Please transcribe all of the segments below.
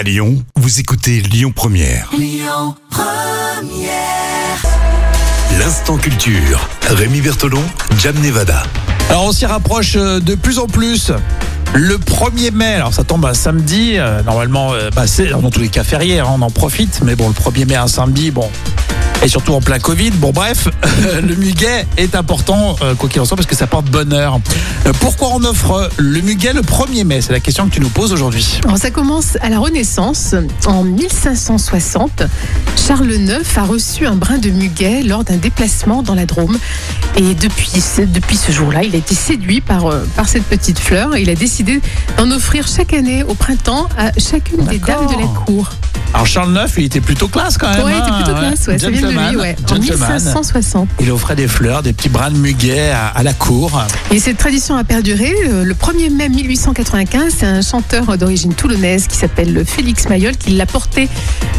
À Lyon, vous écoutez Lyon Première. L'instant culture. Rémi Bertolon, Jam Nevada. Alors on s'y rapproche euh, de plus en plus. Le 1er mai, alors ça tombe un samedi, euh, normalement, euh, bah, c'est dans tous les cas férié, hein, on en profite, mais bon, le 1er mai, un samedi, bon, et surtout en plein Covid. Bon, bref, le muguet est important, euh, quoi qu'il en soit, parce que ça porte bonheur. Euh, pourquoi on offre le muguet le 1er mai? C'est la question que tu nous poses aujourd'hui. Alors, ça commence à la Renaissance. En 1560, Charles IX a reçu un brin de muguet lors d'un déplacement dans la Drôme. Et depuis, ce- depuis ce jour-là, il a été séduit par, euh, par cette petite fleur et il a décidé d'en offrir chaque année au printemps à chacune des dames de la cour. Alors Charles IX, il était plutôt classe quand même. Ouais, il était hein, plutôt classe, ouais, ça vient de lui, ouais. En gentleman. 1560. Il offrait des fleurs, des petits brins de muguet à, à la cour. Et cette tradition a perduré. Euh, Le 1er mai 1895, c'est un chanteur d'origine toulonnaise qui s'appelle Félix Mayol qui l'a porté,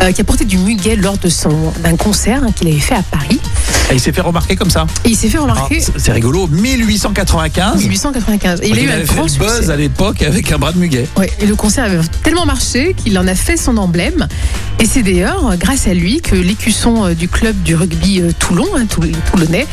euh, qui a porté du muguet lors de son d'un concert hein, qu'il avait fait à Paris. Et il s'est fait remarquer comme ça. Et il s'est fait remarquer c'est- c'est rigolo, 1895. 1895. Et il a eu un le buzz succès. à l'époque avec un bras de muguet. Ouais, et le concert avait tellement marché qu'il en a fait son emblème. Et c'est d'ailleurs grâce à lui que l'écusson euh, du club du rugby euh, Toulon, hein, Toulonnais,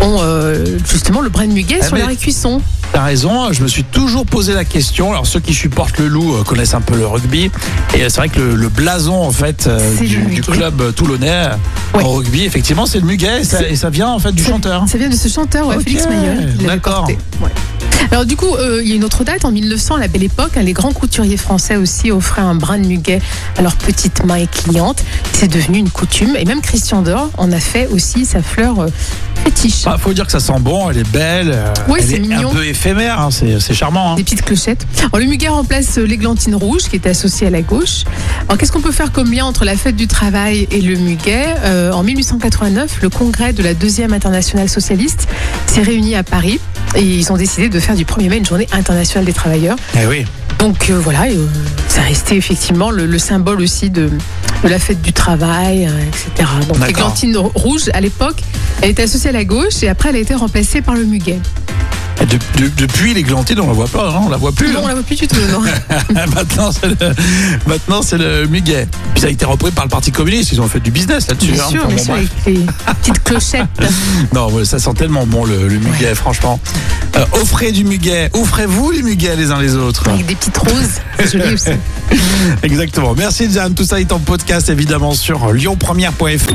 ont euh, justement le brin de muguet Ah, sur mais- leur écusson. T'as raison, je me suis toujours posé la question. Alors ceux qui supportent le loup euh, connaissent un peu le rugby. Et euh, c'est vrai que le, le blason en fait euh, du, club euh, toulonnais euh, Ouais. en rugby, effectivement, c'est le muguet et ça, C'est- et ça vient en fait du chanteur. Ça vient de ce chanteur, ouais, Félix l'avait d'accord. Alors du coup, euh, il y a une autre date, en 1900, à la belle époque, hein, les grands couturiers français aussi offraient un brin de muguet à leurs petites mains et clientes. C'est devenu une coutume, et même Christian Dior en a fait aussi sa fleur euh, fétiche. Ah, faut dire que ça sent bon, elle est belle, euh, Oui, elle est mignon. un peu éphémère, hein, c'est charmant. hein. Des petites clochettes. Alors, le muguet remplace l'églantine rouge qui était associée à la gauche. Alors qu'est-ce qu'on peut faire comme lien entre la fête du travail et le muguet? Euh, En 1889, le congrès de la deuxième internationale socialiste s'est réuni à Paris et ils ont décidé de faire du 1er mai une journée internationale des travailleurs. Eh oui. Donc euh, voilà, euh, ça restait effectivement le, le symbole aussi de, de la fête du travail, euh, etc. Donc l'églantine rouge, à l'époque, elle était associée à la gauche et après elle a été remplacée par le muguet. De- de- depuis l'églantine, on la voit pas, hein, on la voit plus. Non, on hein. la voit plus du tout, non. maintenant, c'est le, maintenant, c'est le muguet. Puis ça a été repris par le Parti communiste, ils ont fait du business là-dessus. Bien hein. sûr, bien bon, sûr, avec les petites clochettes. Non, ça sent tellement bon le, le muguet, franchement. Euh, offrez du muguet, offrez-vous du muguet les uns les autres? avec des petites roses. C'est joli aussi. Exactement. Merci Diane, tout ça est en podcast évidemment sur lyonpremière.fr.